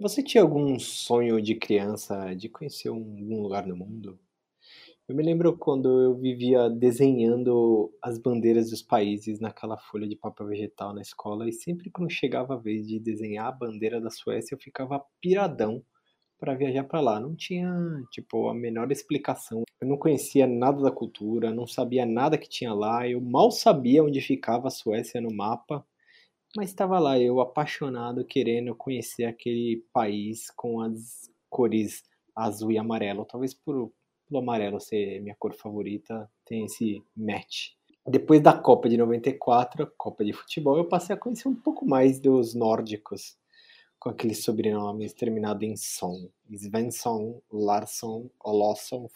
Você tinha algum sonho de criança de conhecer algum lugar no mundo? Eu me lembro quando eu vivia desenhando as bandeiras dos países naquela folha de papel vegetal na escola e sempre quando chegava a vez de desenhar a bandeira da Suécia eu ficava piradão para viajar para lá. Não tinha, tipo, a menor explicação. Eu não conhecia nada da cultura, não sabia nada que tinha lá, eu mal sabia onde ficava a Suécia no mapa, mas estava lá eu apaixonado querendo conhecer aquele país com as cores azul e amarelo, talvez por pelo amarelo ser minha cor favorita, tem esse match. Depois da Copa de 94, a Copa de Futebol, eu passei a conhecer um pouco mais dos nórdicos, com aqueles sobrenomes terminados em Son. Svensson, Larsson, Olosson,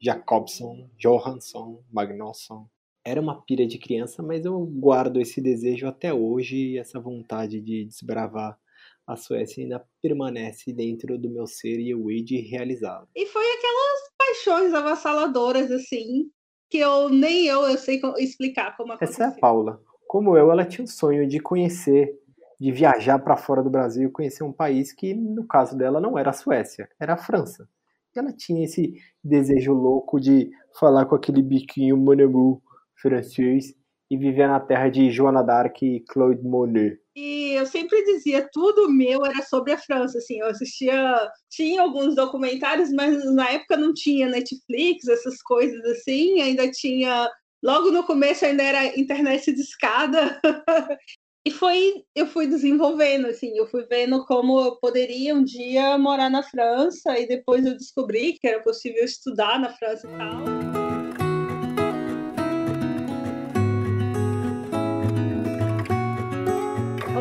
Jacobson, Johansson, Magnusson. Era uma pira de criança, mas eu guardo esse desejo até hoje e essa vontade de desbravar a Suécia ainda permanece dentro do meu ser e eu hei de realizá-lo. E foi aquelas paixões avassaladoras, assim, que eu nem eu, eu sei explicar como aconteceu. Essa é a Paula. Como eu, ela tinha um sonho de conhecer, de viajar para fora do Brasil e conhecer um país que, no caso dela, não era a Suécia, era a França. E ela tinha esse desejo louco de falar com aquele biquinho monamu francês e viver na terra de Joana d'Arc e Claude Monet. E eu sempre dizia, tudo meu era sobre a França, assim, eu assistia, tinha alguns documentários, mas na época não tinha Netflix, essas coisas assim, ainda tinha, logo no começo ainda era internet de escada, e foi, eu fui desenvolvendo, assim, eu fui vendo como eu poderia um dia morar na França, e depois eu descobri que era possível estudar na França e tal.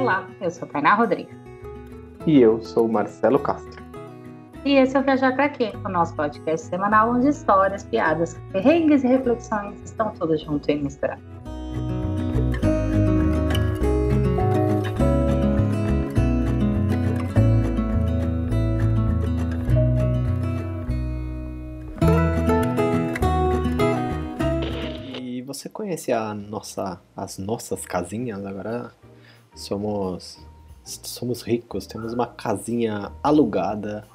Olá, eu sou Tainá Rodrigues. E eu sou Marcelo Castro. E esse é o Viajar Pra Quê, o nosso podcast semanal onde histórias, piadas, perrengues e reflexões estão todas juntas e misturadas. E você conhece a nossa, as nossas casinhas agora? Somos somos ricos, temos uma casinha alugada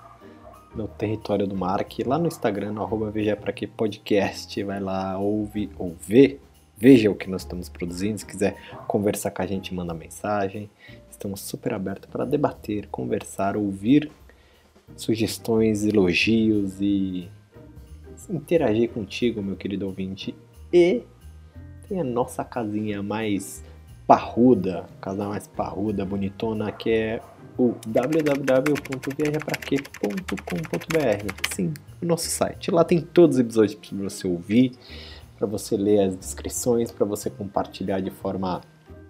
no território do Mark, lá no Instagram, no arroba Veja Pra Que Podcast, vai lá, ouve ou vê, veja o que nós estamos produzindo, se quiser conversar com a gente, manda mensagem, estamos super abertos para debater, conversar, ouvir sugestões, elogios e interagir contigo, meu querido ouvinte, e tem a nossa casinha mais parruda, casa mais parruda, bonitona, que é o www.viajapraque.com.br. Sim, o nosso site. Lá tem todos os episódios para você ouvir, para você ler as descrições, para você compartilhar de forma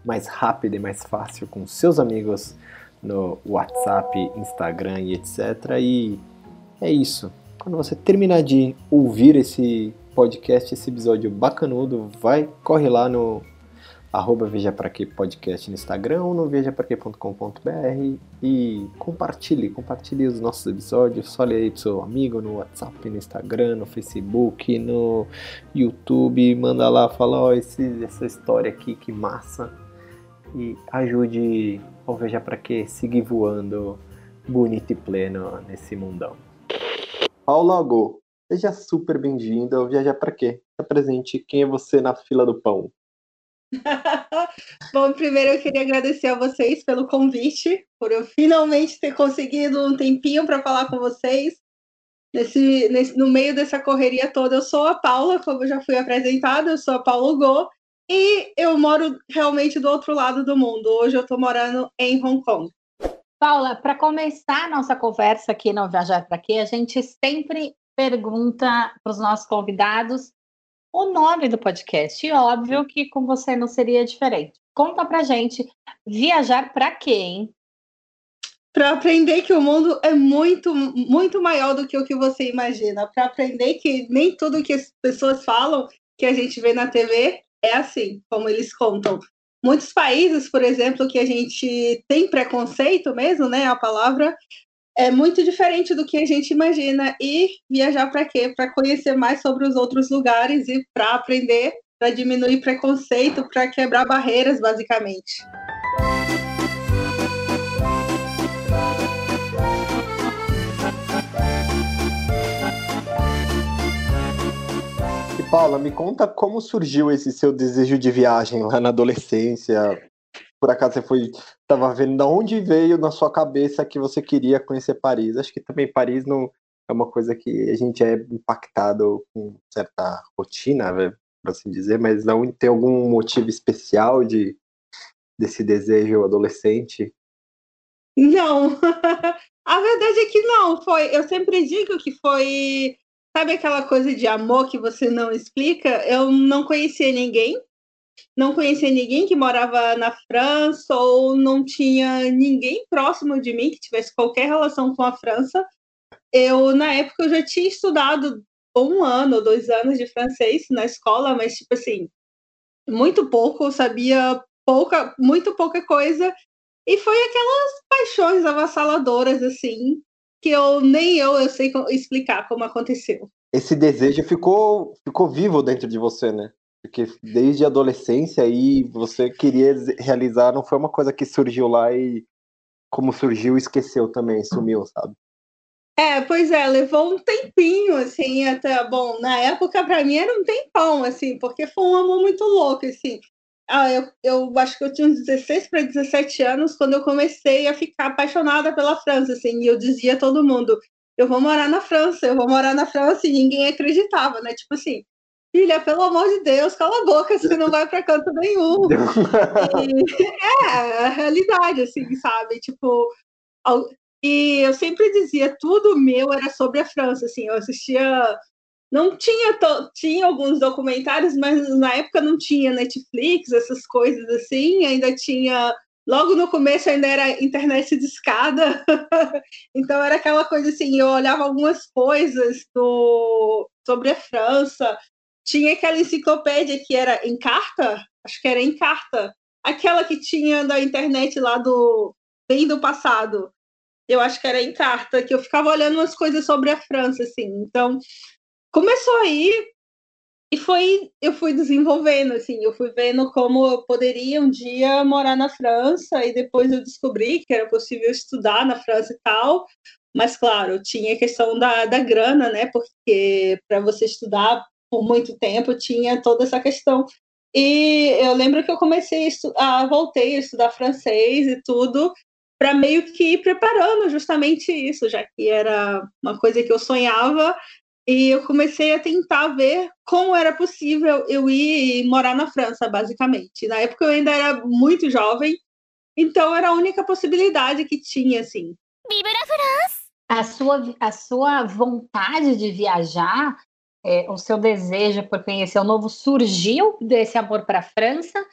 mais rápida e mais fácil com seus amigos no WhatsApp, Instagram e etc. E é isso. Quando você terminar de ouvir esse podcast, esse episódio bacanudo, vai, corre lá no arroba Veja Pra Que Podcast no Instagram ou no vejapraque.com.br e compartilhe, compartilhe os nossos episódios, fale aí pro seu amigo no WhatsApp, no Instagram, no Facebook, no YouTube, manda lá, fala, ó, oh, essa história aqui, que massa, e ajude o Veja Pra Que seguir voando bonito e pleno nesse mundão. Paula Go, seja super bem-vindo ao Viajar Pra Quê? Se apresente, quem é você na fila do pão? Bom, primeiro eu queria agradecer a vocês pelo convite, por eu finalmente ter conseguido um tempinho para falar com vocês. Nesse, nesse, no meio dessa correria toda, eu sou a Paula, como já fui apresentada, eu sou a Paula Go, e eu moro realmente do outro lado do mundo. Hoje eu estou morando em Hong Kong. Paula, para começar a nossa conversa aqui no Viajar para Quê, a gente sempre pergunta para os nossos convidados o nome do podcast. E óbvio que com você não seria diferente. Conta pra gente, viajar para hein? Para aprender que o mundo é muito, muito maior do que o que você imagina. Para aprender que nem tudo que as pessoas falam, que a gente vê na TV, é assim, como eles contam. Muitos países, por exemplo, que a gente tem preconceito mesmo, né? A palavra é muito diferente do que a gente imagina. E viajar para quê? Para conhecer mais sobre os outros lugares e para aprender, para diminuir preconceito, para quebrar barreiras, basicamente. E Paula, me conta como surgiu esse seu desejo de viagem lá na adolescência, por acaso você foi, estava vendo de onde veio na sua cabeça que você queria conhecer Paris? Acho que também Paris não é uma coisa que a gente é impactado com certa rotina, né, por assim dizer, mas não tem algum motivo especial de desse desejo adolescente? Não, a verdade é que não. Foi, eu sempre digo que foi Sabe aquela coisa de amor que você não explica? Eu não conhecia ninguém, não conhecia ninguém que morava na França ou não tinha ninguém próximo de mim que tivesse qualquer relação com a França. Eu, na época, eu já tinha estudado um ano dois anos de francês na escola, mas, tipo assim, muito pouco, sabia pouca, muito pouca coisa. E foi aquelas paixões avassaladoras, assim, que eu nem eu, eu sei explicar como aconteceu. Esse desejo ficou, ficou vivo dentro de você, né? Porque desde a adolescência aí você queria realizar, não foi uma coisa que surgiu lá e como surgiu, esqueceu também, sumiu, sabe? É, pois é, levou um tempinho, assim, até, bom, na época para mim era um tempão, assim, porque foi um amor muito louco, assim. Ah, eu, eu acho que eu tinha uns 16 para 17 anos quando eu comecei a ficar apaixonada pela França, assim, e eu dizia a todo mundo, eu vou morar na França, eu vou morar na França, e ninguém acreditava, né? Tipo assim, filha, pelo amor de Deus, cala a boca, você não vai para canto nenhum. e, é, a realidade, assim, sabe? Tipo, e eu sempre dizia, tudo meu era sobre a França, assim, eu assistia não tinha tinha alguns documentários, mas na época não tinha Netflix, essas coisas assim, ainda tinha logo no começo ainda era internet de escada, então era aquela coisa assim, eu olhava algumas coisas do, sobre a França, tinha aquela enciclopédia que era em carta, acho que era em carta, aquela que tinha da internet lá do bem do passado, eu acho que era em carta, que eu ficava olhando umas coisas sobre a França, assim, então começou aí e foi eu fui desenvolvendo assim. Eu fui vendo como eu poderia um dia morar na França e depois eu descobri que era possível estudar na França e tal. Mas claro tinha a questão da, da grana né? Porque para você estudar por muito tempo tinha toda essa questão e eu lembro que eu comecei a, a voltei a estudar francês e tudo para meio que ir preparando justamente isso já que era uma coisa que eu sonhava e eu comecei a tentar ver como era possível eu ir morar na França, basicamente. Na época eu ainda era muito jovem, então era a única possibilidade que tinha, assim. Viva a França! A sua, a sua vontade de viajar, é, o seu desejo por conhecer o novo surgiu desse amor para a França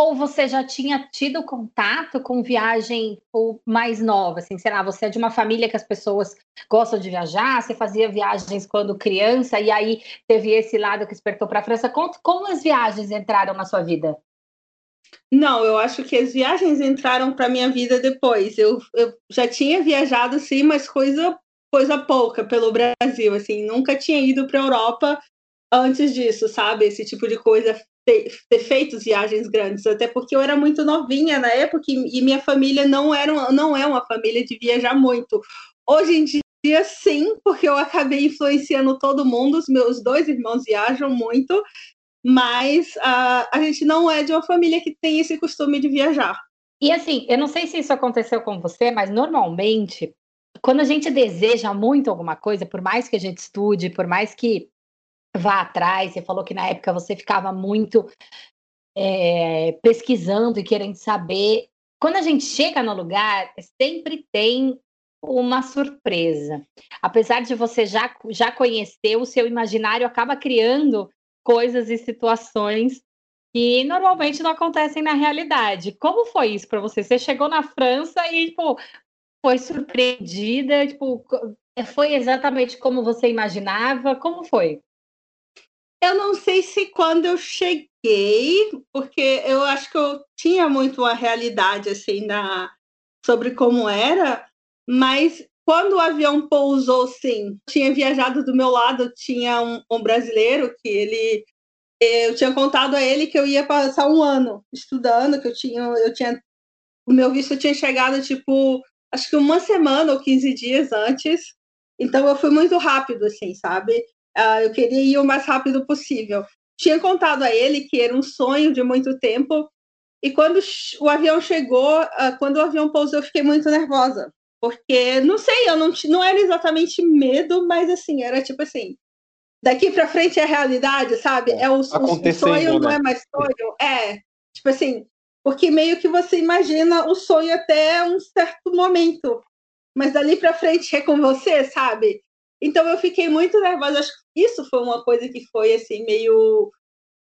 ou você já tinha tido contato com viagem mais nova? Assim, sei lá, você é de uma família que as pessoas gostam de viajar, você fazia viagens quando criança, e aí teve esse lado que despertou para a França. Como, como as viagens entraram na sua vida? Não, eu acho que as viagens entraram para minha vida depois. Eu, eu já tinha viajado, sim, mas coisa, coisa pouca pelo Brasil, assim, nunca tinha ido para a Europa antes disso, sabe? Esse tipo de coisa ter, ter, feito viagens grandes, até porque eu era muito novinha na época e, e minha família não, era não é uma família de viajar muito. Hoje em dia, sim, porque eu acabei influenciando todo mundo, os meus dois irmãos viajam muito, mas uh, a gente não é de uma família que tem esse costume de viajar. E assim, eu não sei se isso aconteceu com você, mas normalmente, quando a gente deseja muito alguma coisa, por mais que a gente estude, por mais que vá atrás. Você falou que na época você ficava muito é, pesquisando e querendo saber. Quando a gente chega no lugar, sempre tem uma surpresa. Apesar de você já, já conhecer, o seu imaginário acaba criando coisas e situações que normalmente não acontecem na realidade. Como foi isso para você? Você chegou na França e tipo, foi surpreendida, tipo, foi exatamente como você imaginava? Como foi? Eu não sei se quando eu cheguei, porque eu acho que eu tinha muito uma realidade assim na sobre como era, mas quando o avião pousou, sim, tinha viajado do meu lado, tinha um, um brasileiro que ele eu tinha contado a ele que eu ia passar um ano estudando, que eu tinha eu tinha o meu visto tinha chegado tipo acho que uma semana ou 15 dias antes. Então eu fui muito rápido assim, sabe? Uh, eu queria ir o mais rápido possível. tinha contado a ele que era um sonho de muito tempo. E quando o avião chegou, ah, quando o avião pousou, eu fiquei muito nervosa. Porque, não sei, eu não, não era exatamente medo, mas assim, era tipo assim, daqui para frente é a realidade, sabe? É o, o sonho, né? não é mais sonho. É, tipo assim, porque meio que você imagina o sonho até um certo momento, mas dali para frente é com você, sabe? Então eu fiquei muito nervosa. Acho que isso foi uma coisa que foi assim meio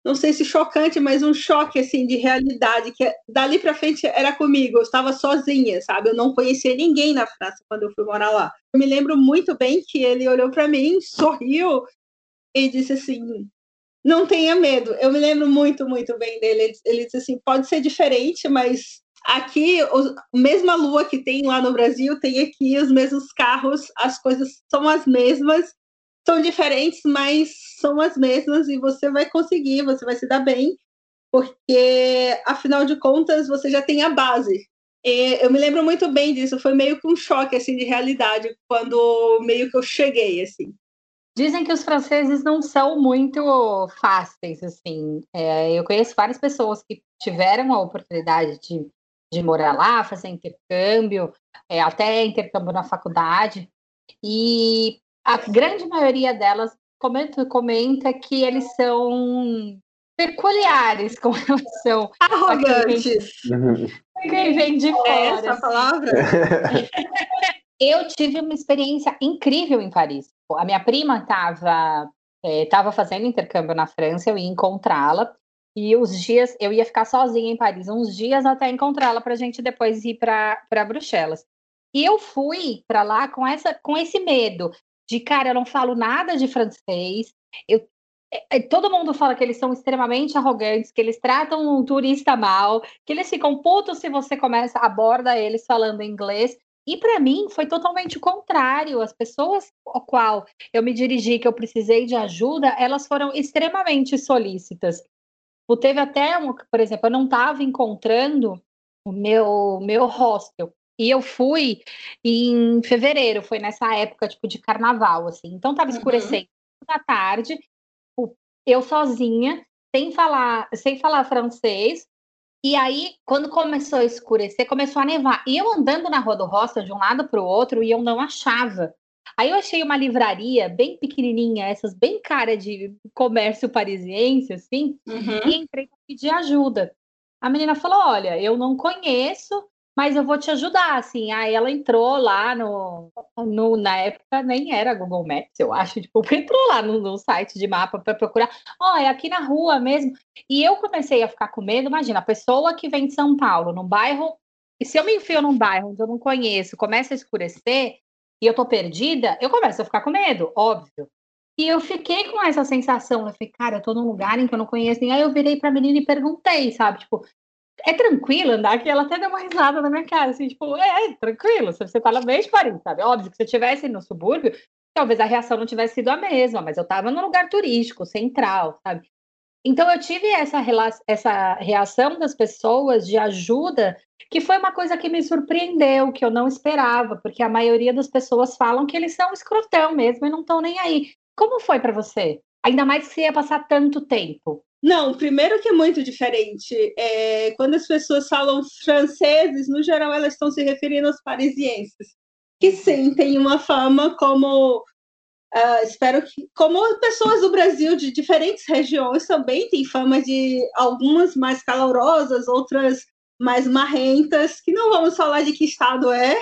não sei se chocante, mas um choque assim de realidade que dali para frente era comigo. Eu estava sozinha, sabe? Eu não conhecia ninguém na França quando eu fui morar lá. Eu me lembro muito bem que ele olhou para mim, sorriu e disse assim: "Não tenha medo". Eu me lembro muito, muito bem dele. Ele disse assim: "Pode ser diferente, mas aqui a mesma lua que tem lá no Brasil tem aqui os mesmos carros, as coisas são as mesmas, são diferentes, mas são as mesmas e você vai conseguir, você vai se dar bem, porque afinal de contas você já tem a base. E eu me lembro muito bem disso, foi meio que um choque assim de realidade quando meio que eu cheguei assim. Dizem que os franceses não são muito fáceis, assim. É, eu conheço várias pessoas que tiveram a oportunidade de, de morar lá, fazer intercâmbio, é, até intercâmbio na faculdade, e a grande maioria delas comenta, comenta que eles são peculiares com relação arrogantes. A quem vem de fora. É essa palavra? eu tive uma experiência incrível em Paris. A minha prima estava estava é, fazendo intercâmbio na França, eu ia encontrá-la. E os dias, eu ia ficar sozinha em Paris, uns dias até encontrá-la para a gente depois ir para Bruxelas. E eu fui para lá com, essa, com esse medo de, cara, eu não falo nada de francês, eu é, é, todo mundo fala que eles são extremamente arrogantes, que eles tratam um turista mal, que eles ficam putos se você começa aborda eles falando inglês. E para mim foi totalmente o contrário. As pessoas ao qual eu me dirigi, que eu precisei de ajuda, elas foram extremamente solícitas. Teve até, um, por exemplo, eu não estava encontrando o meu, meu hostel. E eu fui em fevereiro, foi nessa época, tipo, de carnaval, assim. Então tava uhum. escurecendo uhum. da tarde, eu sozinha, sem falar, sem falar francês, e aí, quando começou a escurecer, começou a nevar. E eu andando na rua do Roça, de um lado para o outro, e eu não achava. Aí eu achei uma livraria bem pequenininha, essas bem cara de comércio parisiense, assim, uhum. e entrei para pedir ajuda. A menina falou: Olha, eu não conheço, mas eu vou te ajudar, assim. Aí ela entrou lá no, no na época nem era Google Maps, eu acho, tipo, entrou lá no, no site de mapa para procurar, ó, oh, é aqui na rua mesmo. E eu comecei a ficar com medo, imagina, a pessoa que vem de São Paulo, num bairro, e se eu me enfio num bairro onde eu não conheço, começa a escurecer e eu tô perdida, eu começo a ficar com medo, óbvio. E eu fiquei com essa sensação, eu falei, cara, eu tô num lugar em que eu não conheço ninguém. Aí eu virei pra menina e perguntei, sabe? Tipo, é tranquilo andar aqui, ela até deu uma risada na minha cara, assim, tipo, é, é tranquilo, se você tá no meio de Paris, sabe? Óbvio que se eu estivesse no subúrbio, talvez a reação não tivesse sido a mesma, mas eu tava num lugar turístico, central, sabe? Então eu tive essa, essa reação das pessoas de ajuda, que foi uma coisa que me surpreendeu, que eu não esperava, porque a maioria das pessoas falam que eles são escrotão mesmo e não estão nem aí. Como foi para você? Ainda mais que você ia passar tanto tempo. Não, primeiro que é muito diferente. É, quando as pessoas falam franceses, no geral elas estão se referindo aos parisienses, que sim, têm uma fama como Uh, espero que, como pessoas do Brasil de diferentes regiões também têm fama de algumas mais calorosas, outras mais marrentas, que não vamos falar de que estado é,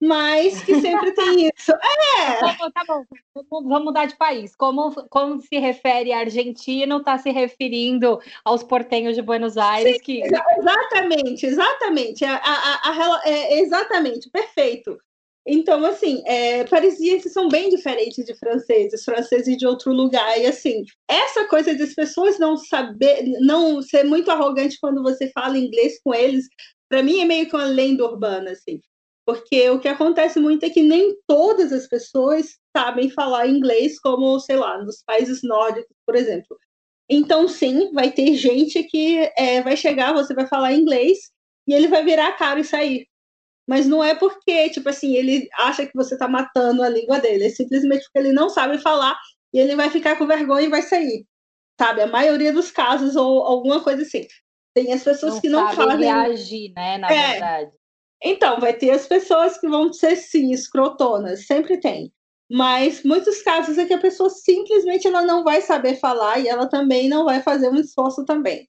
mas que sempre tem isso. É! Tá bom, tá bom. Vamos mudar de país. Como, como se refere argentino, está se referindo aos portenhos de Buenos Aires. Sim, que... Exatamente, exatamente. A, a, a, é, exatamente, perfeito. Então, assim, é, parisienses são bem diferentes de franceses, franceses de outro lugar. E, assim, essa coisa das pessoas não saber, não ser muito arrogante quando você fala inglês com eles, para mim é meio que uma lenda urbana, assim. Porque o que acontece muito é que nem todas as pessoas sabem falar inglês, como, sei lá, nos países nórdicos, por exemplo. Então, sim, vai ter gente que é, vai chegar, você vai falar inglês e ele vai virar a cara e sair. Mas não é porque, tipo assim, ele acha que você está matando a língua dele, é simplesmente porque ele não sabe falar e ele vai ficar com vergonha e vai sair. sabe? A maioria dos casos, ou alguma coisa assim. Tem as pessoas não que não fazem. reagir, né? Na é. verdade. Então, vai ter as pessoas que vão ser sim escrotonas, sempre tem. Mas muitos casos é que a pessoa simplesmente ela não vai saber falar e ela também não vai fazer um esforço também.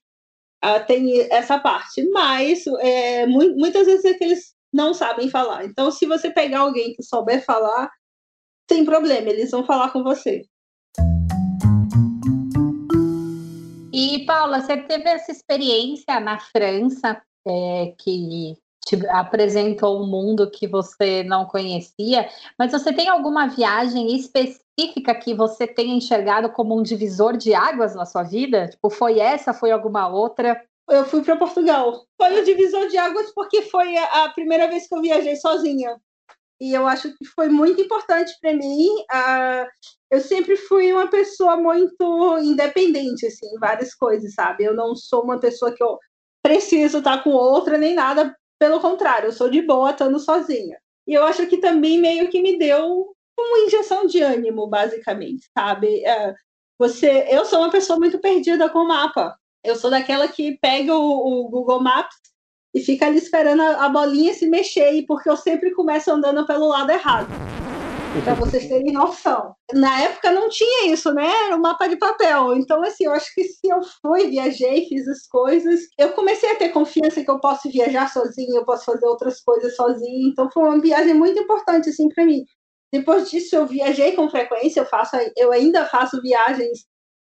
Ah, tem essa parte, mas é, muitas vezes é que eles não sabem falar. Então, se você pegar alguém que souber falar, sem problema, eles vão falar com você. E, Paula, você teve essa experiência na França é, que te apresentou um mundo que você não conhecia, mas você tem alguma viagem específica que você tenha enxergado como um divisor de águas na sua vida? Tipo, foi essa, foi alguma outra? Eu fui para Portugal. Foi o divisor de águas porque foi a, primeira vez que eu viajei sozinha. E eu acho que foi muito importante para mim. Uh, eu sempre fui uma pessoa muito independente, assim, em várias coisas, sabe? Eu não sou uma pessoa que eu preciso estar com outra nem nada pelo contrário, eu sou de boa estando sozinha. E eu acho que também meio que me deu uma injeção de ânimo, basicamente, sabe? É, você, eu sou uma pessoa muito perdida com o mapa. Eu sou daquela que pega o, o Google Maps e fica ali esperando a, a bolinha se mexer, porque eu sempre começo andando pelo lado errado para vocês terem noção. Na época não tinha isso, né? Era um mapa de papel. Então, assim, eu acho que se eu fui, viajei, fiz as coisas, eu comecei a ter confiança que eu posso viajar sozinha, eu posso fazer outras coisas sozinha. Então, foi uma viagem muito importante, assim, para mim. Depois disso, eu viajei com frequência, eu, faço, eu ainda faço viagens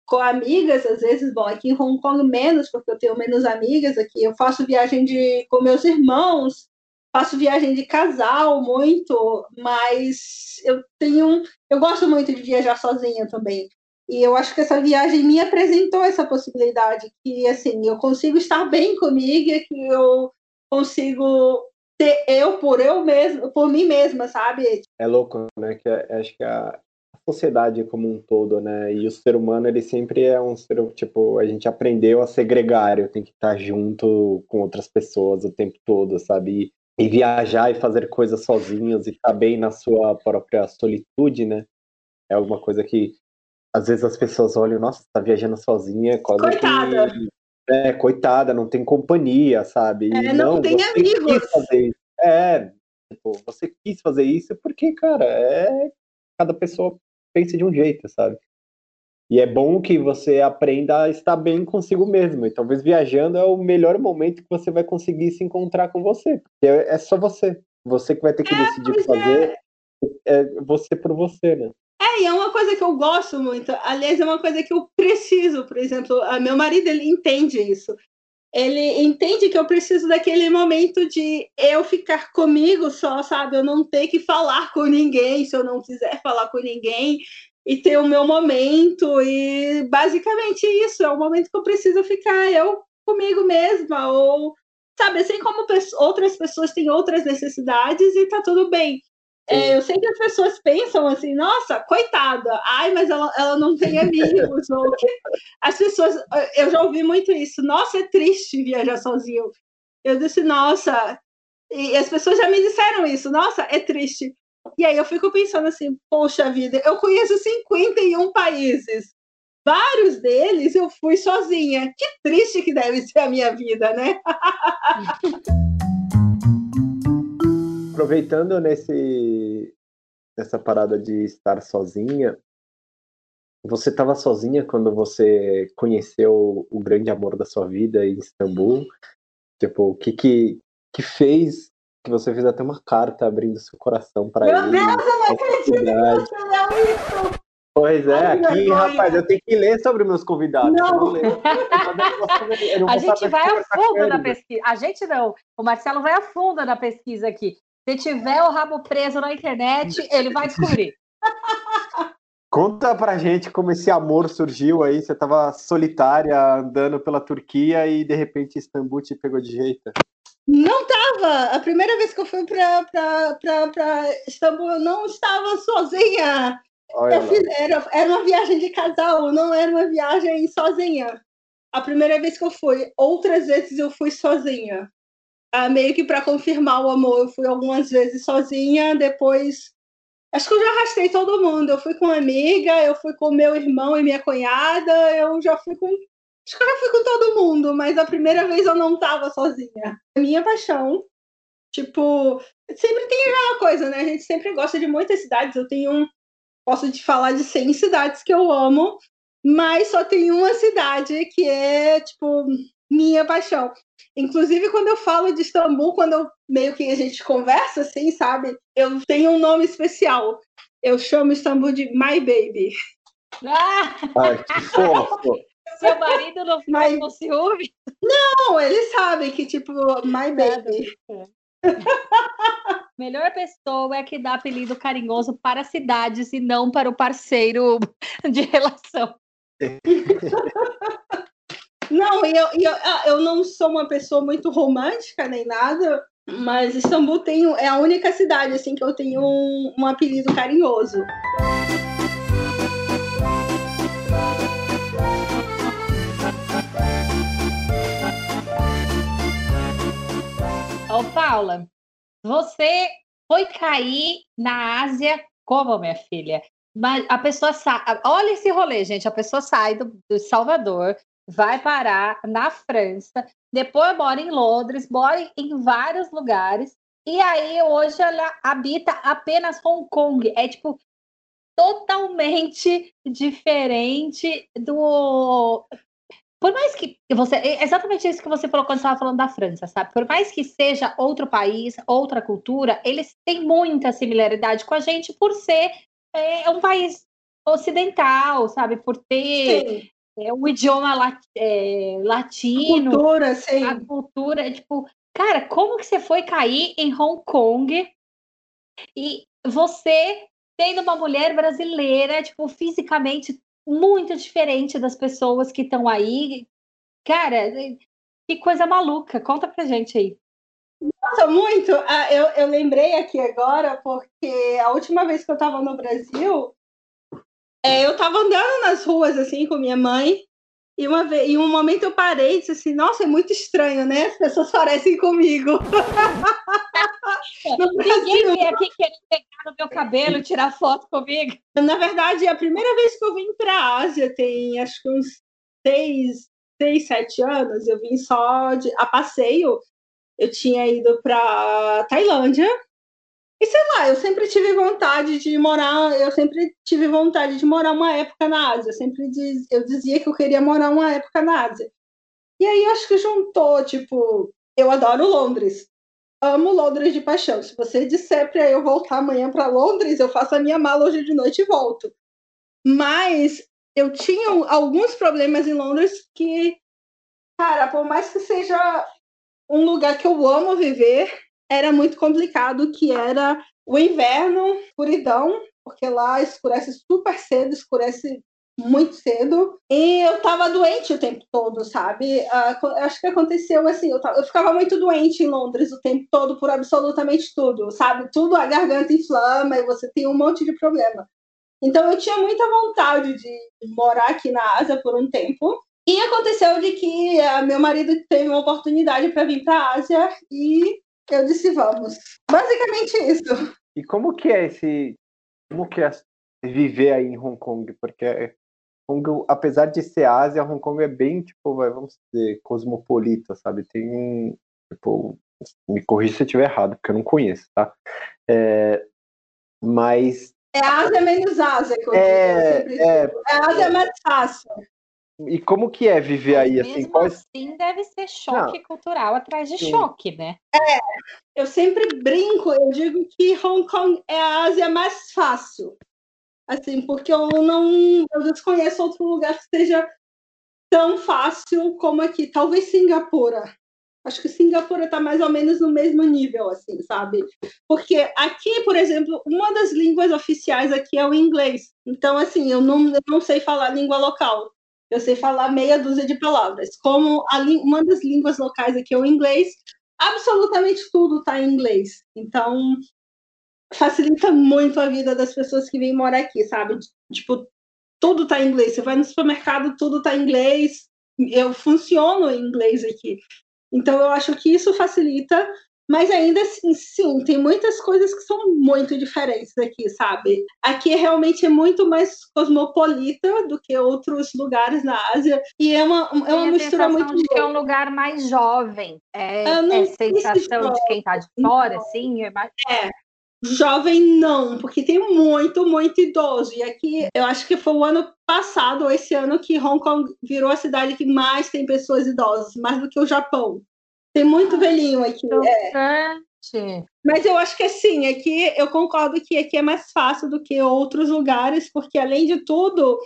com amigas, às vezes, bom, aqui em Hong Kong menos, porque eu tenho menos amigas aqui. Eu faço viagem de, com meus irmãos, faço viagem de casal muito, mas eu tenho. Eu gosto muito de viajar sozinha também. E eu acho que essa viagem me apresentou essa possibilidade, que assim, eu consigo estar bem comigo, que eu consigo ter eu por eu mesmo, por mim mesma, sabe? É louco, né? Que é, acho que a sociedade como um todo, né? E o ser humano, ele sempre é um ser, tipo, a gente aprendeu a segregar, eu tenho que estar junto com outras pessoas o tempo todo, sabe? E viajar e fazer coisas sozinhos e estar bem na sua própria solitude, né? É alguma coisa que às vezes as pessoas olham, nossa, tá viajando sozinha, quase coitada. Que, é, coitada, não tem companhia, sabe? É, não, não, tem amigos. É, tipo, você quis fazer isso porque, cara, é cada pessoa pensa de um jeito, sabe? E é bom que você aprenda a estar bem consigo mesmo. E talvez viajando é o melhor momento que você vai conseguir se encontrar com você. Porque é, é só você. Você que vai ter que é, decidir fazer. É. é você por você, né? É, e é uma coisa que eu gosto muito. Aliás, é uma coisa que eu preciso, por exemplo, meu marido ele entende isso. Ele entende que eu preciso daquele momento de eu ficar comigo só, sabe? Eu não ter que falar com ninguém, se eu não quiser falar com ninguém e ter o meu momento e basicamente isso é o momento que eu preciso ficar eu comigo mesma ou sabe assim como outras pessoas têm outras necessidades e tá tudo bem. É, eu sei que as pessoas pensam assim nossa coitada ai mas ela, ela não tem amigos ou as pessoas eu já ouvi muito isso nossa é triste viajar sozinho eu disse nossa e as pessoas já me disseram isso nossa é triste e aí eu fico pensando assim, poxa vida, eu conheço 51 países. Vários deles eu fui sozinha. Que triste que deve ser a minha vida, né? Aproveitando nesse nessa parada de estar sozinha, você estava sozinha quando você conheceu o grande amor da sua vida em Istambul? Tipo, o que que, que fez que você fez até uma carta abrindo seu coração para ele. Meu Deus, eu não acredito que você leu isso! Pois é, aqui, rapaz, eu tenho que ler sobre meus convidados. Não. não a gente vai a fundo na pesquisa. A gente não. O Marcelo vai a fundo na pesquisa aqui. Se tiver o rabo preso na internet, ele vai descobrir. Conta pra gente como esse amor surgiu aí. Você tava solitária andando pela Turquia e de repente Istambul te pegou de jeito. Não tava. A primeira vez que eu fui para Istambul, eu não estava sozinha. Fiz, era, era uma viagem de casal, não era uma viagem sozinha. A primeira vez que eu fui, outras vezes eu fui sozinha. Ah, meio que para confirmar o amor, eu fui algumas vezes sozinha, depois Acho que eu já arrastei todo mundo. Eu fui com uma amiga, eu fui com meu irmão e minha cunhada, eu já fui com. Acho que eu já fui com todo mundo, mas a primeira vez eu não estava sozinha. Minha paixão. Tipo, sempre tem aquela coisa, né? A gente sempre gosta de muitas cidades. Eu tenho um. Posso te falar de 100 cidades que eu amo, mas só tem uma cidade que é, tipo, minha paixão. Inclusive, quando eu falo de Istambul, quando eu meio que a gente conversa, assim, sabe? Eu tenho um nome especial. Eu chamo Istambul de My Baby. Ah! Ai, que fofo. Seu marido não ficou Mas- com ciúme? Não, eles sabem que, tipo, My Baby. Melhor pessoa é que dá apelido carinhoso para cidades e não para o parceiro de relação. Não, e eu, eu, ah, eu não sou uma pessoa muito romântica nem nada, mas Istambul tem, é a única cidade assim que eu tenho um, um apelido carinhoso. Ô, Paula, você foi cair na Ásia como, minha filha? Mas a pessoa sai. Olha esse rolê, gente. A pessoa sai do, do Salvador, vai parar na França, depois mora em Londres, mora em vários lugares, e aí hoje ela habita apenas Hong Kong. É tipo totalmente diferente do. Por mais que você. é Exatamente isso que você falou quando estava falando da França, sabe? Por mais que seja outro país, outra cultura, eles têm muita similaridade com a gente por ser é, um país ocidental, sabe? Por ter é, um idioma lat- é, latino, cultura, sim. a cultura, é tipo, cara, como que você foi cair em Hong Kong e você sendo uma mulher brasileira, tipo, fisicamente muito diferente das pessoas que estão aí? Cara, que coisa maluca. Conta pra gente aí. Nossa, muito. Ah, eu, eu lembrei aqui agora, porque a última vez que eu estava no Brasil, é, eu estava andando nas ruas assim com minha mãe, e uma vez, em um momento eu parei e disse assim, nossa, é muito estranho, né? As pessoas parecem comigo. No Ninguém vem aqui querendo pegar no meu cabelo tirar foto comigo. na verdade, é a primeira vez que eu vim para a Ásia tem acho que uns seis, seis, sete anos. Eu vim só de, a passeio. Eu tinha ido para Tailândia. E sei lá, eu sempre tive vontade de morar, eu sempre tive vontade de morar uma época na Ásia. Eu sempre diz, eu dizia que eu queria morar uma época na Ásia. E aí acho que juntou, tipo, eu adoro Londres. Amo Londres de paixão. Se você disser para eu voltar amanhã para Londres, eu faço a minha mala hoje de noite e volto. Mas eu tinha alguns problemas em Londres que, cara, por mais que seja um lugar que eu amo viver, era muito complicado, que era o inverno, escuridão, porque lá escurece super cedo, escurece muito cedo, e eu tava doente o tempo todo, sabe? Co- acho que aconteceu assim, eu, tava- eu ficava muito doente em Londres o tempo todo por absolutamente tudo, sabe? Tudo a garganta inflama e você tem um monte de problema. Então eu tinha muita vontade de morar aqui na Ásia por um tempo. E aconteceu de que ah, meu marido teve uma oportunidade para vir para a Ásia e eu disse vamos. Basicamente isso. E como que é esse. Como que é viver aí em Hong Kong? Porque Hong Kong, apesar de ser Ásia, Hong Kong é bem, tipo, vamos dizer, cosmopolita, sabe? Tem um. Tipo, me corrija se eu estiver errado, porque eu não conheço, tá? É, mas. É Ásia menos Ásia, É, eu é. É Ásia mais fácil. E como que é viver aí, assim? Mesmo assim, deve ser choque cultural atrás de Sim. choque, né? Eu sempre brinco, eu digo que Hong Kong é a Ásia mais fácil. Assim, porque eu não eu desconheço outro lugar que seja tão fácil como aqui. Talvez Singapura. Acho que Singapura está mais ou menos no mesmo nível, assim, sabe? Porque aqui, por exemplo, uma das línguas oficiais aqui é o inglês. Então, assim, eu não, eu não sei falar língua local. Eu sei falar meia dúzia de palavras. Como uma das línguas locais aqui é o inglês, absolutamente tudo está em inglês. Então, facilita muito a vida das pessoas que vêm morar aqui, sabe? Tipo, tudo está em inglês. Você vai no supermercado, tudo está em inglês. Eu funciono em inglês aqui. Então, eu acho que isso facilita. Mas ainda assim, sim, tem muitas coisas que são muito diferentes aqui, sabe? Aqui realmente é muito mais cosmopolita do que outros lugares na Ásia. E é uma, é uma mistura muito. De que é um lugar mais jovem. É, é sensação de quem está de fora, assim. É, mais... é. Jovem não, porque tem muito, muito idoso. E aqui, eu acho que foi o ano passado, ou esse ano, que Hong Kong virou a cidade que mais tem pessoas idosas, mais do que o Japão. Tem muito velhinho aqui. É. Mas eu acho que assim, aqui eu concordo que aqui é mais fácil do que outros lugares, porque além de tudo,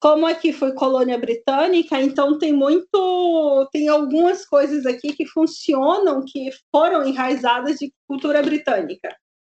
como aqui foi colônia britânica, então tem muito, tem algumas coisas aqui que funcionam, que foram enraizadas de cultura britânica.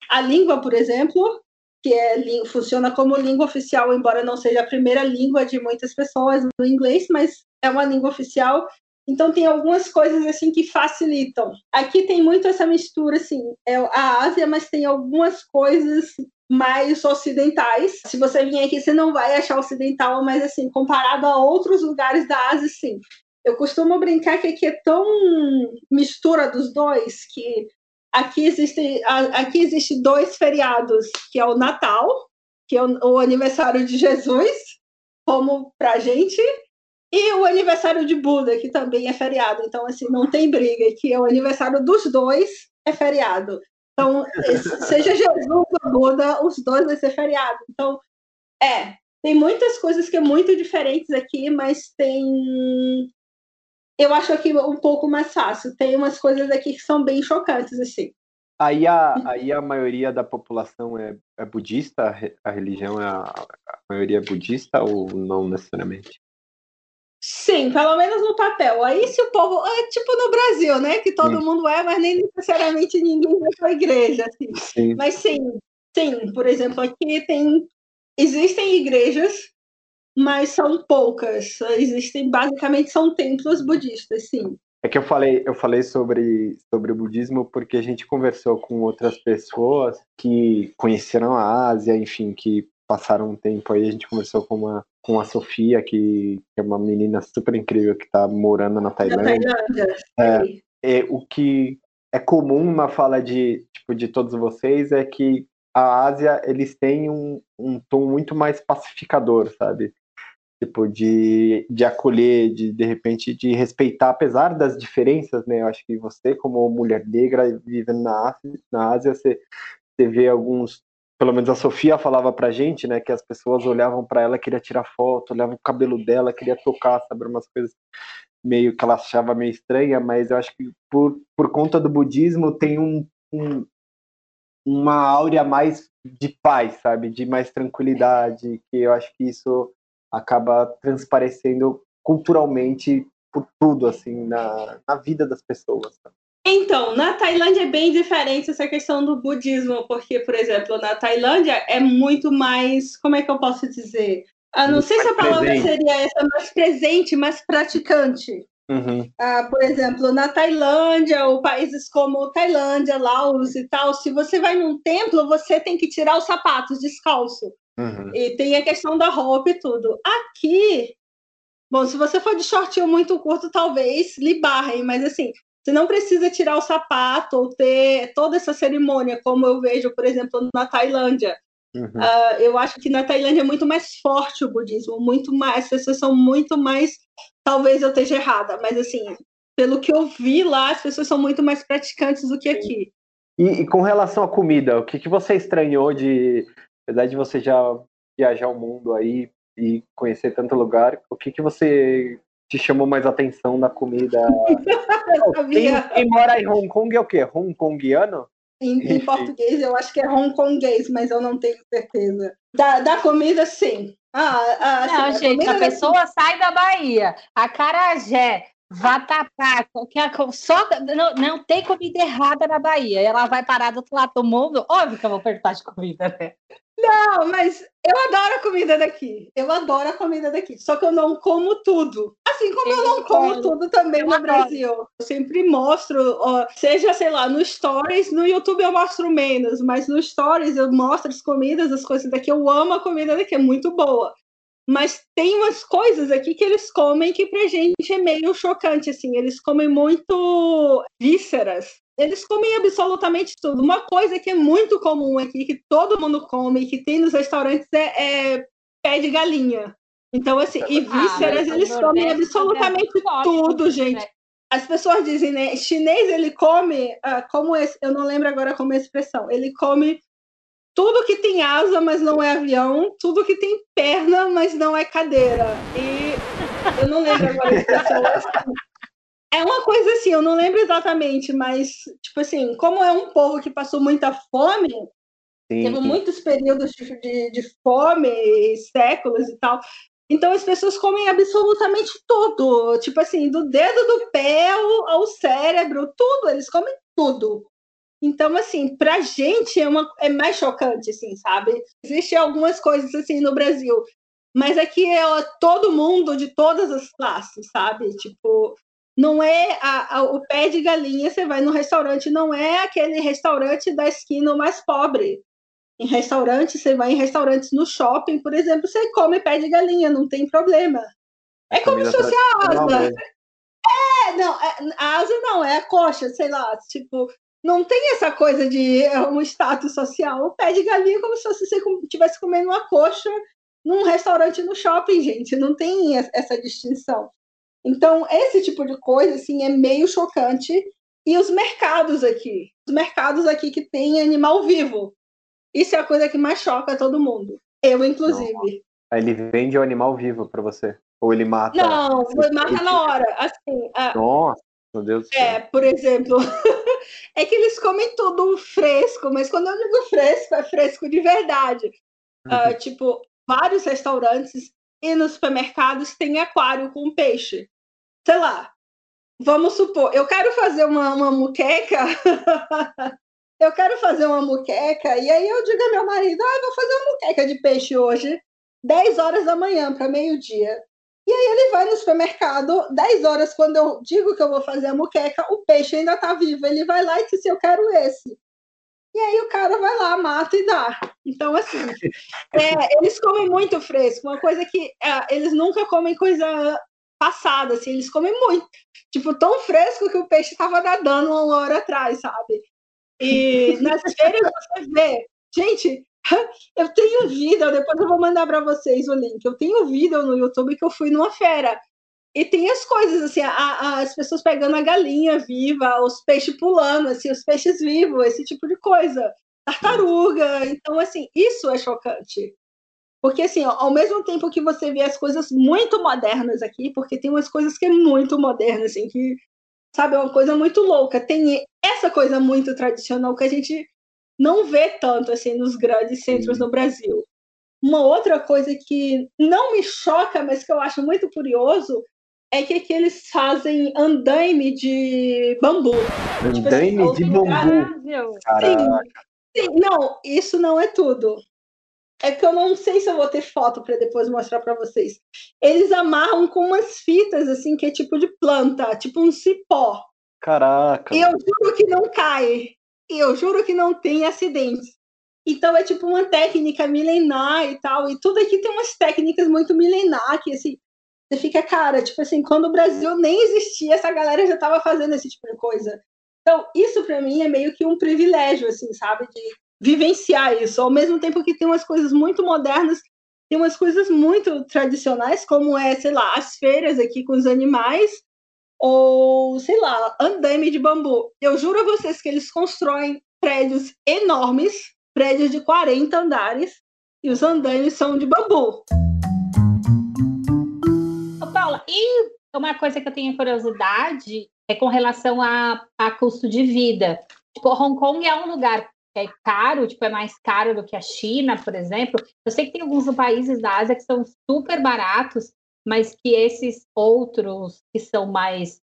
A língua, por exemplo, que é, funciona como língua oficial, embora não seja a primeira língua de muitas pessoas no inglês, mas é uma língua oficial. Então tem algumas coisas assim que facilitam. Aqui tem muito essa mistura assim, é a Ásia, mas tem algumas coisas mais ocidentais. Se você vir aqui, você não vai achar ocidental, mas assim, comparado a outros lugares da Ásia, sim. Eu costumo brincar que aqui é tão mistura dos dois que aqui existe, aqui existe dois feriados, que é o Natal, que é o, o aniversário de Jesus, como pra gente, e o aniversário de Buda, que também é feriado. Então, assim, não tem briga, que é o aniversário dos dois é feriado. Então, seja Jesus ou Buda, os dois vai ser feriado. Então, é, tem muitas coisas que é muito diferentes aqui, mas tem eu acho aqui um pouco mais fácil. Tem umas coisas aqui que são bem chocantes, assim. Aí a, aí a maioria da população é, é budista? A religião é a, a maioria é budista ou não necessariamente? Sim, pelo menos no papel. Aí se o povo. É tipo no Brasil, né? Que todo sim. mundo é, mas nem necessariamente ninguém vai para a igreja. Assim. Sim. Mas sim, sim, por exemplo, aqui tem. Existem igrejas mas são poucas. Existem basicamente são templos budistas, sim. É que eu falei, eu falei sobre, sobre o budismo porque a gente conversou com outras pessoas que conheceram a Ásia, enfim, que passaram um tempo aí. A gente conversou com uma com a Sofia, que, que é uma menina super incrível que está morando na Tailândia. Na Tailândia. É, é, o que é comum na fala de, tipo, de todos vocês é que a Ásia eles têm um, um tom muito mais pacificador, sabe? tipo, de, de acolher, de de repente de respeitar, apesar das diferenças, né? Eu acho que você, como mulher negra vivendo na Ásia, na Ásia você, você vê alguns, pelo menos a Sofia falava pra gente, né, que as pessoas olhavam para ela, queria tirar foto, olhavam o cabelo dela, queria tocar, sabe, umas coisas meio que ela achava meio estranha, mas eu acho que por, por conta do budismo tem um, um uma áurea mais de paz, sabe, de mais tranquilidade, que eu acho que isso acaba transparecendo culturalmente por tudo, assim, na, na vida das pessoas. Então, na Tailândia é bem diferente essa questão do budismo, porque, por exemplo, na Tailândia é muito mais, como é que eu posso dizer? Ah, não sei se a palavra presente. seria essa, mais presente, mais praticante. Uhum. Ah, por exemplo, na Tailândia, ou países como Tailândia, Laos e tal, se você vai num templo, você tem que tirar os sapatos descalço. Uhum. E tem a questão da roupa e tudo. Aqui, bom, se você for de shortinho muito curto, talvez lhe barrem, mas assim, você não precisa tirar o sapato ou ter toda essa cerimônia, como eu vejo, por exemplo, na Tailândia. Uhum. Uh, eu acho que na Tailândia é muito mais forte o budismo, muito mais, as pessoas são muito mais. Talvez eu esteja errada, mas assim, pelo que eu vi lá, as pessoas são muito mais praticantes do que aqui. E, e com relação à comida, o que, que você estranhou de apesar de você já viajar o mundo aí e conhecer tanto lugar, o que que você te chamou mais atenção da comida? quem, quem, mora em Hong Kong é o quê? Hong Kongiano? Em, em português eu acho que é Hong Kongês, mas eu não tenho certeza. Da, da comida, sim. Ah, ah, assim, não, gente, a pessoa sai da Bahia, a Carajé, Vatapá, qualquer só não, não tem comida errada na Bahia. Ela vai parar do outro lado do mundo. Óbvio que eu vou perguntar de comida, né? Não, mas eu adoro a comida daqui. Eu adoro a comida daqui. Só que eu não como tudo. Assim como eu, eu não como tudo também no adoro. Brasil. Eu sempre mostro, seja, sei lá, no Stories, no YouTube eu mostro menos, mas no Stories eu mostro as comidas, as coisas daqui. Eu amo a comida daqui, é muito boa. Mas tem umas coisas aqui que eles comem que pra gente é meio chocante, assim. Eles comem muito vísceras. eles comem absolutamente tudo. Uma coisa que é muito comum aqui, que todo mundo come, que tem nos restaurantes, é, é pé de galinha. Então, assim, e ah, vísceras, ah, eles comem absolutamente tudo, gente. As pessoas dizem, né? Chinês, ele come, uh, como esse, eu não lembro agora como é a expressão, ele come tudo que tem asa, mas não é avião, tudo que tem perna, mas não é cadeira. E eu não lembro agora a expressão. Assim. É uma coisa assim, eu não lembro exatamente, mas, tipo assim, como é um povo que passou muita fome, sim, teve muitos períodos de, de, de fome, séculos e tal, então as pessoas comem absolutamente tudo, tipo assim, do dedo do pé ao, ao cérebro, tudo, eles comem tudo. Então, assim, pra gente é, uma, é mais chocante, assim, sabe? Existem algumas coisas assim no Brasil, mas aqui é todo mundo de todas as classes, sabe? Tipo, não é a, a, o pé de galinha, você vai no restaurante, não é aquele restaurante da esquina mais pobre em restaurantes, você vai em restaurantes no shopping, por exemplo, você come pé de galinha, não tem problema. É como se fosse a asa. É, não, é, a asa não, é a coxa, sei lá, tipo, não tem essa coisa de é, um status social. O pé de galinha é como se você estivesse comendo uma coxa num restaurante no shopping, gente, não tem essa distinção. Então, esse tipo de coisa, assim, é meio chocante. E os mercados aqui, os mercados aqui que tem animal vivo, isso é a coisa que mais choca todo mundo. Eu, inclusive. Aí ele vende o animal vivo para você? Ou ele mata? Não, ele mata na hora. Assim, a... Nossa, meu Deus do céu. É, por exemplo, é que eles comem tudo fresco, mas quando eu digo fresco, é fresco de verdade. Uh, tipo, vários restaurantes e nos supermercados tem aquário com peixe. Sei lá, vamos supor, eu quero fazer uma, uma muqueca eu quero fazer uma muqueca, e aí eu digo ao meu marido, ah, vou fazer uma muqueca de peixe hoje, 10 horas da manhã para meio-dia. E aí ele vai no supermercado, 10 horas, quando eu digo que eu vou fazer a muqueca, o peixe ainda está vivo. Ele vai lá e diz, eu quero esse. E aí o cara vai lá, mata e dá. Então, assim, é, eles comem muito fresco, uma coisa que é, eles nunca comem coisa passada, assim, eles comem muito. Tipo, tão fresco que o peixe estava nadando uma hora atrás, sabe? E nas feiras você vê. Gente, eu tenho vídeo, depois eu vou mandar para vocês o link. Eu tenho vídeo no YouTube que eu fui numa feira. E tem as coisas, assim, a, a, as pessoas pegando a galinha viva, os peixes pulando, assim, os peixes vivos, esse tipo de coisa. Tartaruga. Então, assim, isso é chocante. Porque, assim, ao mesmo tempo que você vê as coisas muito modernas aqui, porque tem umas coisas que é muito moderna, assim, que sabe? É uma coisa muito louca. Tem essa coisa muito tradicional que a gente não vê tanto assim nos grandes centros no Brasil. Uma outra coisa que não me choca, mas que eu acho muito curioso, é que aqui eles fazem andaime de bambu. Andaime tipo assim, de bambu. Sim, sim, não, isso não é tudo. É que eu não sei se eu vou ter foto para depois mostrar para vocês. Eles amarram com umas fitas assim que é tipo de planta, tipo um cipó. Caraca. E eu juro que não cai. Eu juro que não tem acidente. Então é tipo uma técnica milenar e tal. E tudo aqui tem umas técnicas muito milenar que assim, você fica, cara, tipo assim, quando o Brasil nem existia, essa galera já estava fazendo esse tipo de coisa. Então, isso para mim é meio que um privilégio, assim, sabe? De vivenciar isso, ao mesmo tempo que tem umas coisas muito modernas, tem umas coisas muito tradicionais, como é, sei lá, as feiras aqui com os animais, ou, sei lá, andaime de bambu. Eu juro a vocês que eles constroem prédios enormes, prédios de 40 andares, e os andaimes são de bambu. Ô, Paula, e uma coisa que eu tenho curiosidade é com relação a, a custo de vida. Tipo, Hong Kong é um lugar é caro, tipo, é mais caro do que a China, por exemplo. Eu sei que tem alguns países da Ásia que são super baratos, mas que esses outros que são mais,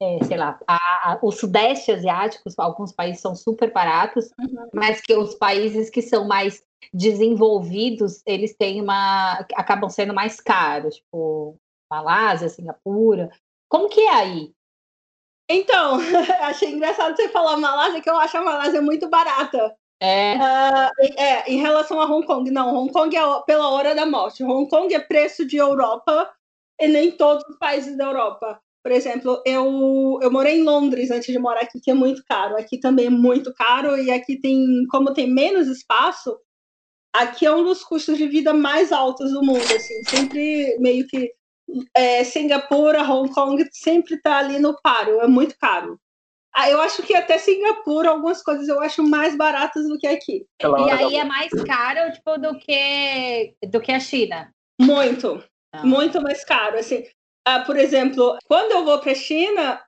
é, sei lá, a, a, o sudeste asiático, alguns países são super baratos, uhum. mas que os países que são mais desenvolvidos, eles têm uma. acabam sendo mais caros, tipo Malásia, Singapura. Como que é aí? Então, achei engraçado você falar Malásia, que eu acho a Malásia muito barata. É. Uh, é, em relação a Hong Kong. Não, Hong Kong é pela hora da morte. Hong Kong é preço de Europa e nem todos os países da Europa. Por exemplo, eu, eu morei em Londres antes de morar aqui, que é muito caro. Aqui também é muito caro, e aqui tem, como tem menos espaço, aqui é um dos custos de vida mais altos do mundo, assim, sempre meio que é, Singapura, Hong Kong sempre está ali no paro, é muito caro. Ah, eu acho que até Singapura, algumas coisas eu acho mais baratas do que aqui. E aí é mais caro, tipo, do que, do que a China? Muito, ah. muito mais caro. Assim, ah, por exemplo, quando eu vou para a China,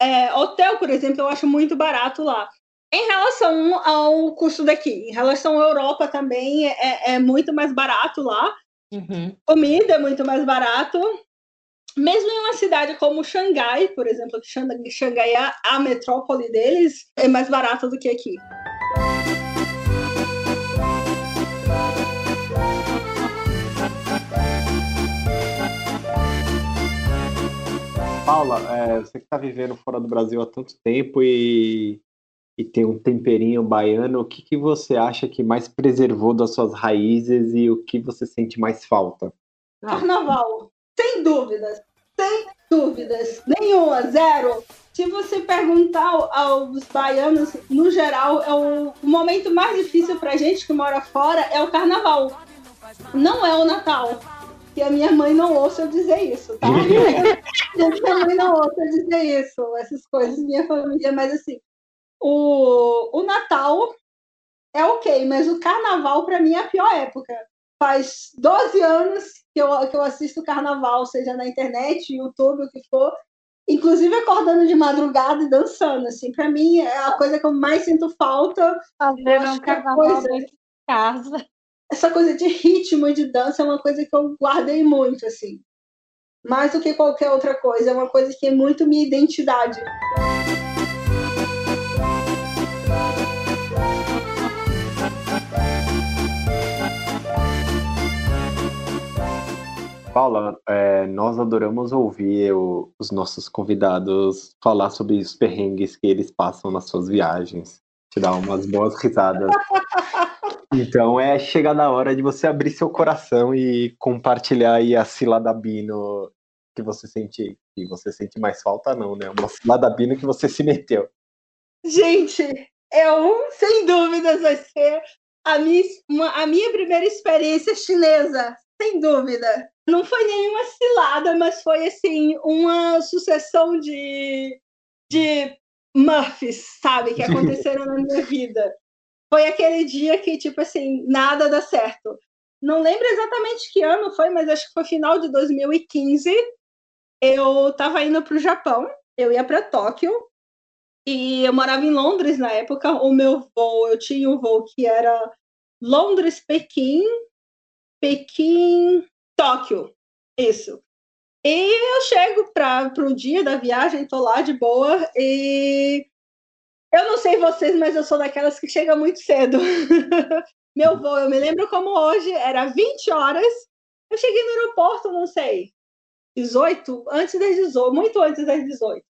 é, hotel, por exemplo, eu acho muito barato lá. Em relação ao custo daqui, em relação à Europa também é, é muito mais barato lá. Uhum. Comida é muito mais barato. Mesmo em uma cidade como Xangai, por exemplo, que Xangai é a metrópole deles, é mais barato do que aqui. Paula, é, você que está vivendo fora do Brasil há tanto tempo e e tem um temperinho baiano, o que, que você acha que mais preservou das suas raízes e o que você sente mais falta? Carnaval, sem dúvidas, sem dúvidas, nenhuma, zero. Se você perguntar aos baianos, no geral, é o, momento mais difícil pra gente que mora fora é o carnaval. Não é o Natal. E a minha mãe não ouça eu dizer isso, tá? minha mãe não ouça eu dizer isso, essas coisas, minha família, mas assim, o, o Natal é ok, mas o Carnaval para mim é a pior época. Faz 12 anos que eu, que eu assisto Carnaval, seja na internet, YouTube, o que for, inclusive acordando de madrugada e dançando, assim, para mim é a coisa que eu mais sinto falta. Fazer um carnaval coisa, de casa. Essa coisa de ritmo e de dança é uma coisa que eu guardei muito, assim. Mais do que qualquer outra coisa, é uma coisa que é muito minha identidade. Paula, é, nós adoramos ouvir o, os nossos convidados falar sobre os perrengues que eles passam nas suas viagens, tirar umas boas risadas. Então é chegar na hora de você abrir seu coração e compartilhar aí a ciladabino que você sente, que você sente mais falta não, né? Uma ciladabino que você se meteu. Gente, eu sem dúvidas vai ser a minha, uma, a minha primeira experiência chinesa, sem dúvida. Não foi nenhuma cilada, mas foi assim uma sucessão de, de Murphys, sabe, que aconteceram na minha vida. Foi aquele dia que, tipo assim, nada dá certo. Não lembro exatamente que ano foi, mas acho que foi final de 2015. Eu estava indo para o Japão, eu ia para Tóquio, e eu morava em Londres na época. O meu voo, eu tinha um voo que era Londres-Pequim, Pequim, Tóquio. Isso. E eu chego para o dia da viagem, tô lá de boa e eu não sei vocês, mas eu sou daquelas que chega muito cedo. Meu voo, eu me lembro como hoje, era 20 horas. Eu cheguei no aeroporto, não sei, 18, antes das 18, muito antes das 18,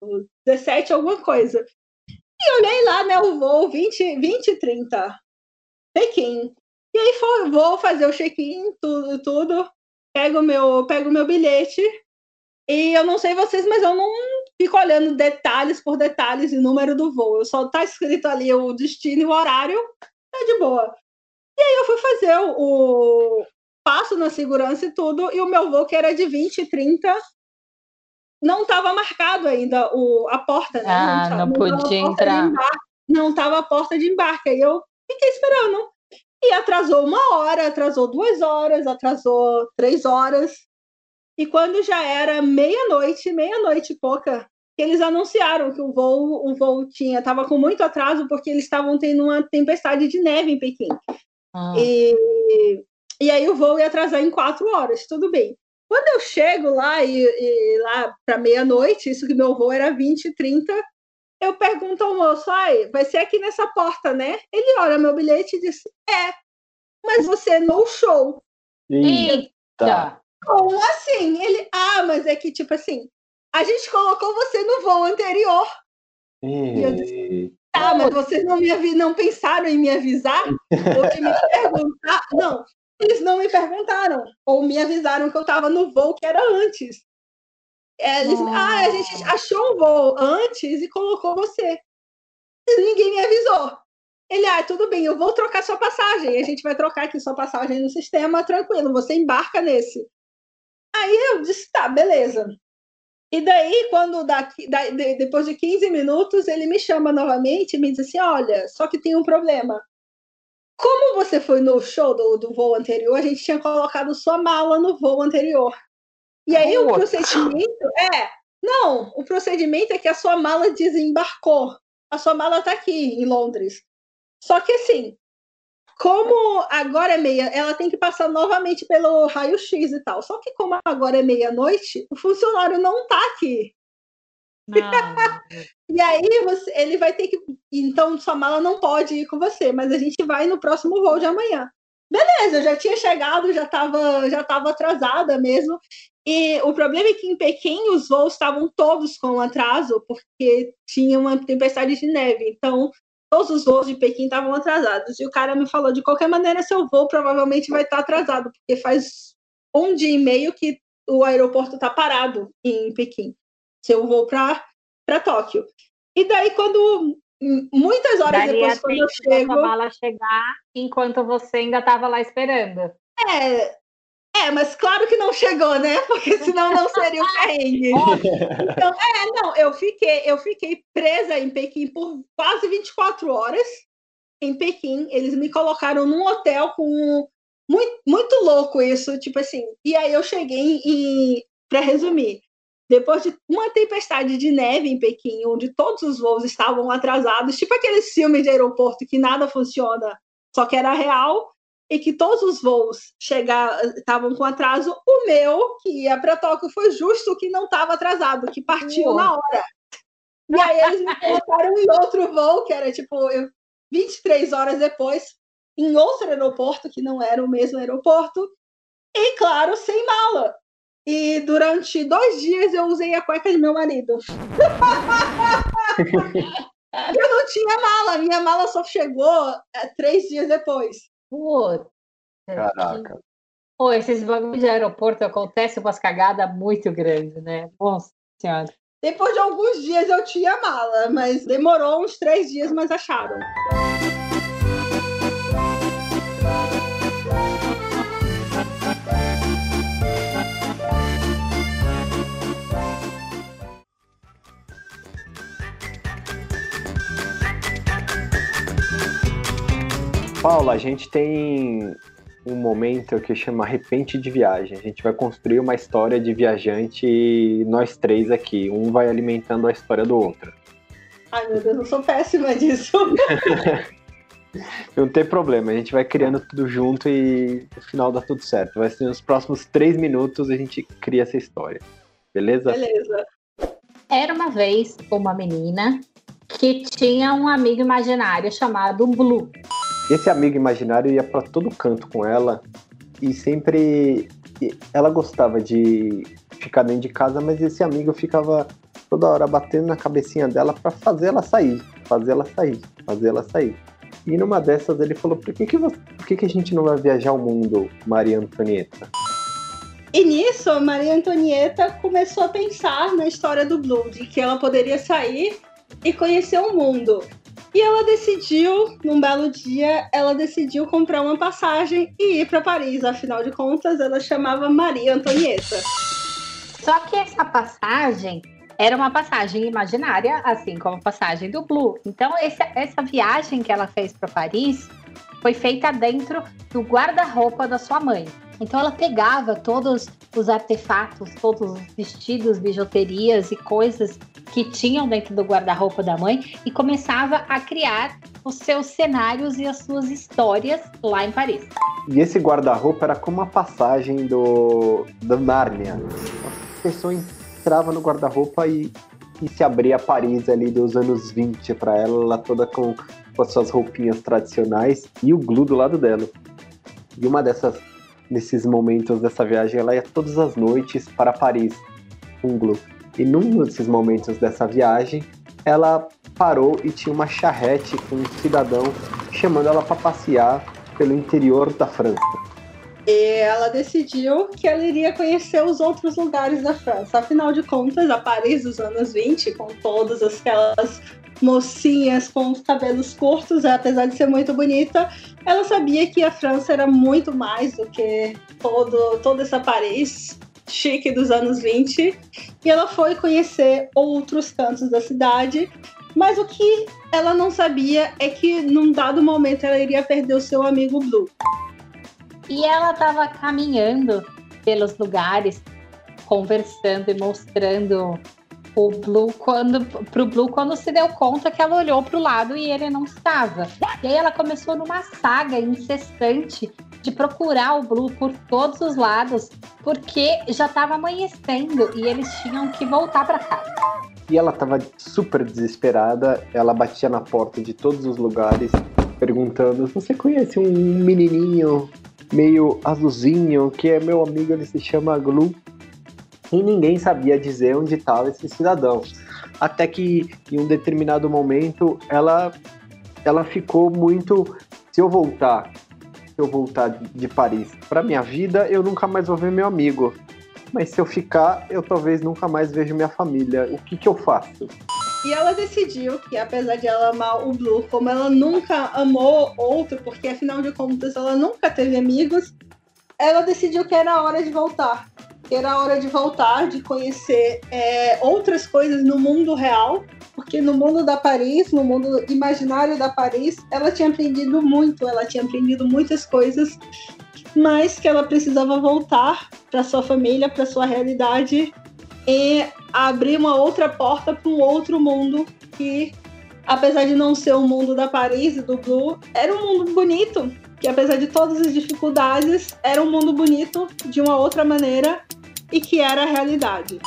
17, alguma coisa. E olhei lá, né, o voo 20, 20 e 30, Pequim. E aí foi, vou fazer o check-in, tudo, tudo, pego meu, pego meu bilhete e eu não sei vocês, mas eu não fico olhando detalhes por detalhes e número do voo. Eu só tá escrito ali o destino e o horário, é de boa. E aí eu fui fazer o, o passo na segurança e tudo, e o meu voo que era de 20 e 30 não estava marcado ainda o, a porta, né? Ah, não, não podia entrar. Não estava a porta de embarque. Aí eu fiquei esperando. E atrasou uma hora, atrasou duas horas, atrasou três horas. E quando já era meia-noite, meia-noite e pouca, eles anunciaram que o voo, o voo tinha, estava com muito atraso porque eles estavam tendo uma tempestade de neve em Pequim. Ah. E, e aí o voo ia atrasar em quatro horas, tudo bem. Quando eu chego lá e, e lá para meia-noite, isso que meu voo era 20 e 30, eu pergunto ao moço, ai, vai ser aqui nessa porta, né? Ele olha meu bilhete e diz, é, mas você no show. Eita! Como assim? Ele, ah, mas é que, tipo assim, a gente colocou você no voo anterior. E eu disse, tá, mas vocês não, me não pensaram em me avisar? ou de me perguntar? Não, eles não me perguntaram. Ou me avisaram que eu estava no voo que era antes. É, ah, a gente achou um voo antes e colocou você. E ninguém me avisou. Ele, ah, tudo bem, eu vou trocar sua passagem. A gente vai trocar aqui sua passagem no sistema, tranquilo, você embarca nesse. Aí eu disse, tá, beleza. E daí, quando daqui, da, de, depois de 15 minutos, ele me chama novamente e me diz assim: olha, só que tem um problema. Como você foi no show do, do voo anterior, a gente tinha colocado sua mala no voo anterior. E aí o procedimento é. Não, o procedimento é que a sua mala desembarcou. A sua mala está aqui em Londres. Só que assim, como agora é meia, ela tem que passar novamente pelo raio-x e tal. Só que como agora é meia-noite, o funcionário não está aqui. e aí você, ele vai ter que. Então sua mala não pode ir com você, mas a gente vai no próximo voo de amanhã. Beleza, eu já tinha chegado, já estava já tava atrasada mesmo. E o problema é que em Pequim os voos estavam todos com atraso, porque tinha uma tempestade de neve. Então, todos os voos de Pequim estavam atrasados. E o cara me falou: de qualquer maneira, seu voo provavelmente vai estar atrasado, porque faz um dia e meio que o aeroporto está parado em Pequim. Seu voo para Tóquio. E daí, quando muitas horas Daria depois, quando eu chego. a mala chegar enquanto você ainda estava lá esperando. É, é, mas claro que não chegou, né? Porque senão não seria o perrengue. então, é, não, eu fiquei, eu fiquei presa em Pequim por quase 24 horas. Em Pequim, eles me colocaram num hotel com muito, muito louco isso, tipo assim. E aí eu cheguei em, para resumir, depois de uma tempestade de neve em Pequim, onde todos os voos estavam atrasados, tipo aqueles filmes de aeroporto que nada funciona, só que era real, e que todos os voos estavam com atraso, o meu, que ia para Tóquio, foi justo que não estava atrasado, que partiu na hora. E aí eles me colocaram em outro voo, que era tipo 23 horas depois, em outro aeroporto, que não era o mesmo aeroporto, e claro, sem mala. E durante dois dias eu usei a cueca de meu marido. eu não tinha mala, minha mala só chegou é, três dias depois. Puta. Caraca. Pô, esses bagulhos de aeroporto acontecem umas cagadas muito grandes, né? Nossa senhora. Depois de alguns dias eu tinha mala, mas demorou uns três dias, mas acharam. Paula, a gente tem um momento que chama Repente de Viagem. A gente vai construir uma história de viajante nós três aqui. Um vai alimentando a história do outro. Ai, meu Deus, eu sou péssima disso. Não tem problema, a gente vai criando tudo junto e no final dá tudo certo. Vai ser nos próximos três minutos a gente cria essa história. Beleza? Beleza. Era uma vez uma menina que tinha um amigo imaginário chamado Blue. Esse amigo imaginário ia para todo canto com ela e sempre ela gostava de ficar dentro de casa, mas esse amigo ficava toda hora batendo na cabecinha dela para fazer ela sair, fazer ela sair, fazer ela sair. E numa dessas ele falou: por que, que, você, por que, que a gente não vai viajar o mundo, Maria Antonieta? E nisso, Maria Antonieta começou a pensar na história do Blue, de que ela poderia sair e conhecer o mundo. E ela decidiu, num belo dia, ela decidiu comprar uma passagem e ir para Paris. Afinal de contas, ela chamava Maria Antonieta. Só que essa passagem era uma passagem imaginária, assim como a passagem do Blue. Então, esse, essa viagem que ela fez para Paris foi feita dentro do guarda-roupa da sua mãe. Então ela pegava todos os artefatos, todos os vestidos, bijuterias e coisas que tinham dentro do guarda-roupa da mãe e começava a criar os seus cenários e as suas histórias lá em Paris. E esse guarda-roupa era como a passagem do, do Nárnia. A pessoa entrava no guarda-roupa e, e se abria Paris ali dos anos 20 para ela, ela toda com, com as suas roupinhas tradicionais e o glue do lado dela. E uma dessas nesses momentos dessa viagem, ela ia todas as noites para Paris, um Glu. E num desses momentos dessa viagem, ela parou e tinha uma charrete com um cidadão chamando ela para passear pelo interior da França. E ela decidiu que ela iria conhecer os outros lugares da França. Afinal de contas, a Paris dos anos 20, com todas aquelas mocinhas com os cabelos curtos, apesar de ser muito bonita, ela sabia que a França era muito mais do que todo, toda essa Paris chique dos anos 20. E ela foi conhecer outros cantos da cidade. Mas o que ela não sabia é que num dado momento ela iria perder o seu amigo Blue. E ela estava caminhando pelos lugares, conversando e mostrando o Blue quando pro Blue quando se deu conta que ela olhou para o lado e ele não estava. E aí ela começou numa saga incessante de procurar o Blue por todos os lados, porque já estava amanhecendo e eles tinham que voltar para casa. E ela estava super desesperada, ela batia na porta de todos os lugares, perguntando: Você conhece um menininho meio azulzinho que é meu amigo, ele se chama Glu? E ninguém sabia dizer onde estava esse cidadão. Até que em um determinado momento ela ela ficou muito se eu voltar, se eu voltar de Paris para minha vida, eu nunca mais vou ver meu amigo. Mas se eu ficar, eu talvez nunca mais vejo minha família. O que que eu faço? E ela decidiu que, apesar de ela amar o Blue, como ela nunca amou outro, porque afinal de contas ela nunca teve amigos, ela decidiu que era hora de voltar era hora de voltar, de conhecer é, outras coisas no mundo real, porque no mundo da Paris, no mundo imaginário da Paris, ela tinha aprendido muito, ela tinha aprendido muitas coisas, mas que ela precisava voltar para sua família, para sua realidade e abrir uma outra porta para um outro mundo que, apesar de não ser o mundo da Paris e do Blue, era um mundo bonito, que apesar de todas as dificuldades, era um mundo bonito de uma outra maneira e que era a realidade.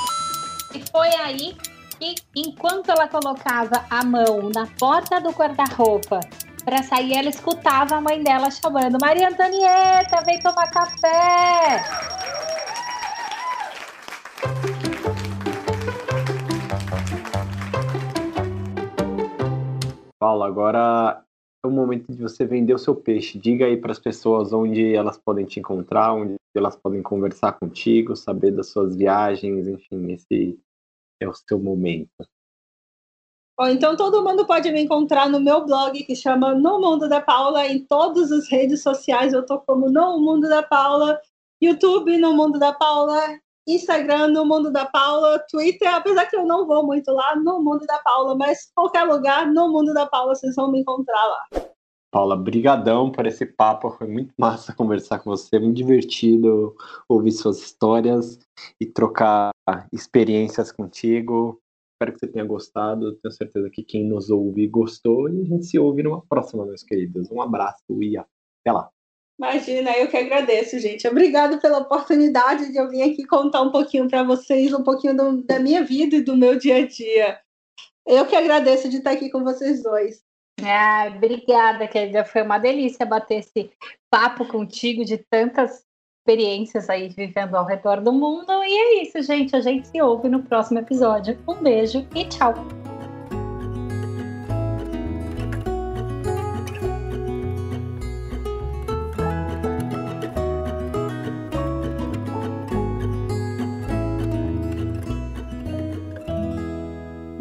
E foi aí que, enquanto ela colocava a mão na porta do guarda-roupa para sair, ela escutava a mãe dela chamando: Maria Antonieta, vem tomar café! Paula, agora o momento de você vender o seu peixe. Diga aí para as pessoas onde elas podem te encontrar, onde elas podem conversar contigo, saber das suas viagens, enfim, esse é o seu momento. Bom, então todo mundo pode me encontrar no meu blog que chama No Mundo da Paula, em todas as redes sociais eu tô como No Mundo da Paula, YouTube No Mundo da Paula, Instagram no Mundo da Paula, Twitter, apesar que eu não vou muito lá, no Mundo da Paula, mas qualquer lugar no Mundo da Paula vocês vão me encontrar lá. Paula, brigadão por esse papo, foi muito massa conversar com você, muito divertido ouvir suas histórias e trocar experiências contigo. Espero que você tenha gostado, tenho certeza que quem nos ouve gostou e a gente se ouve numa próxima, meus queridos. Um abraço e até lá. Imagina, eu que agradeço, gente. Obrigado pela oportunidade de eu vir aqui contar um pouquinho para vocês, um pouquinho do, da minha vida e do meu dia a dia. Eu que agradeço de estar aqui com vocês dois. Ah, obrigada, Kézia. Foi uma delícia bater esse papo contigo de tantas experiências aí vivendo ao redor do mundo. E é isso, gente. A gente se ouve no próximo episódio. Um beijo e tchau.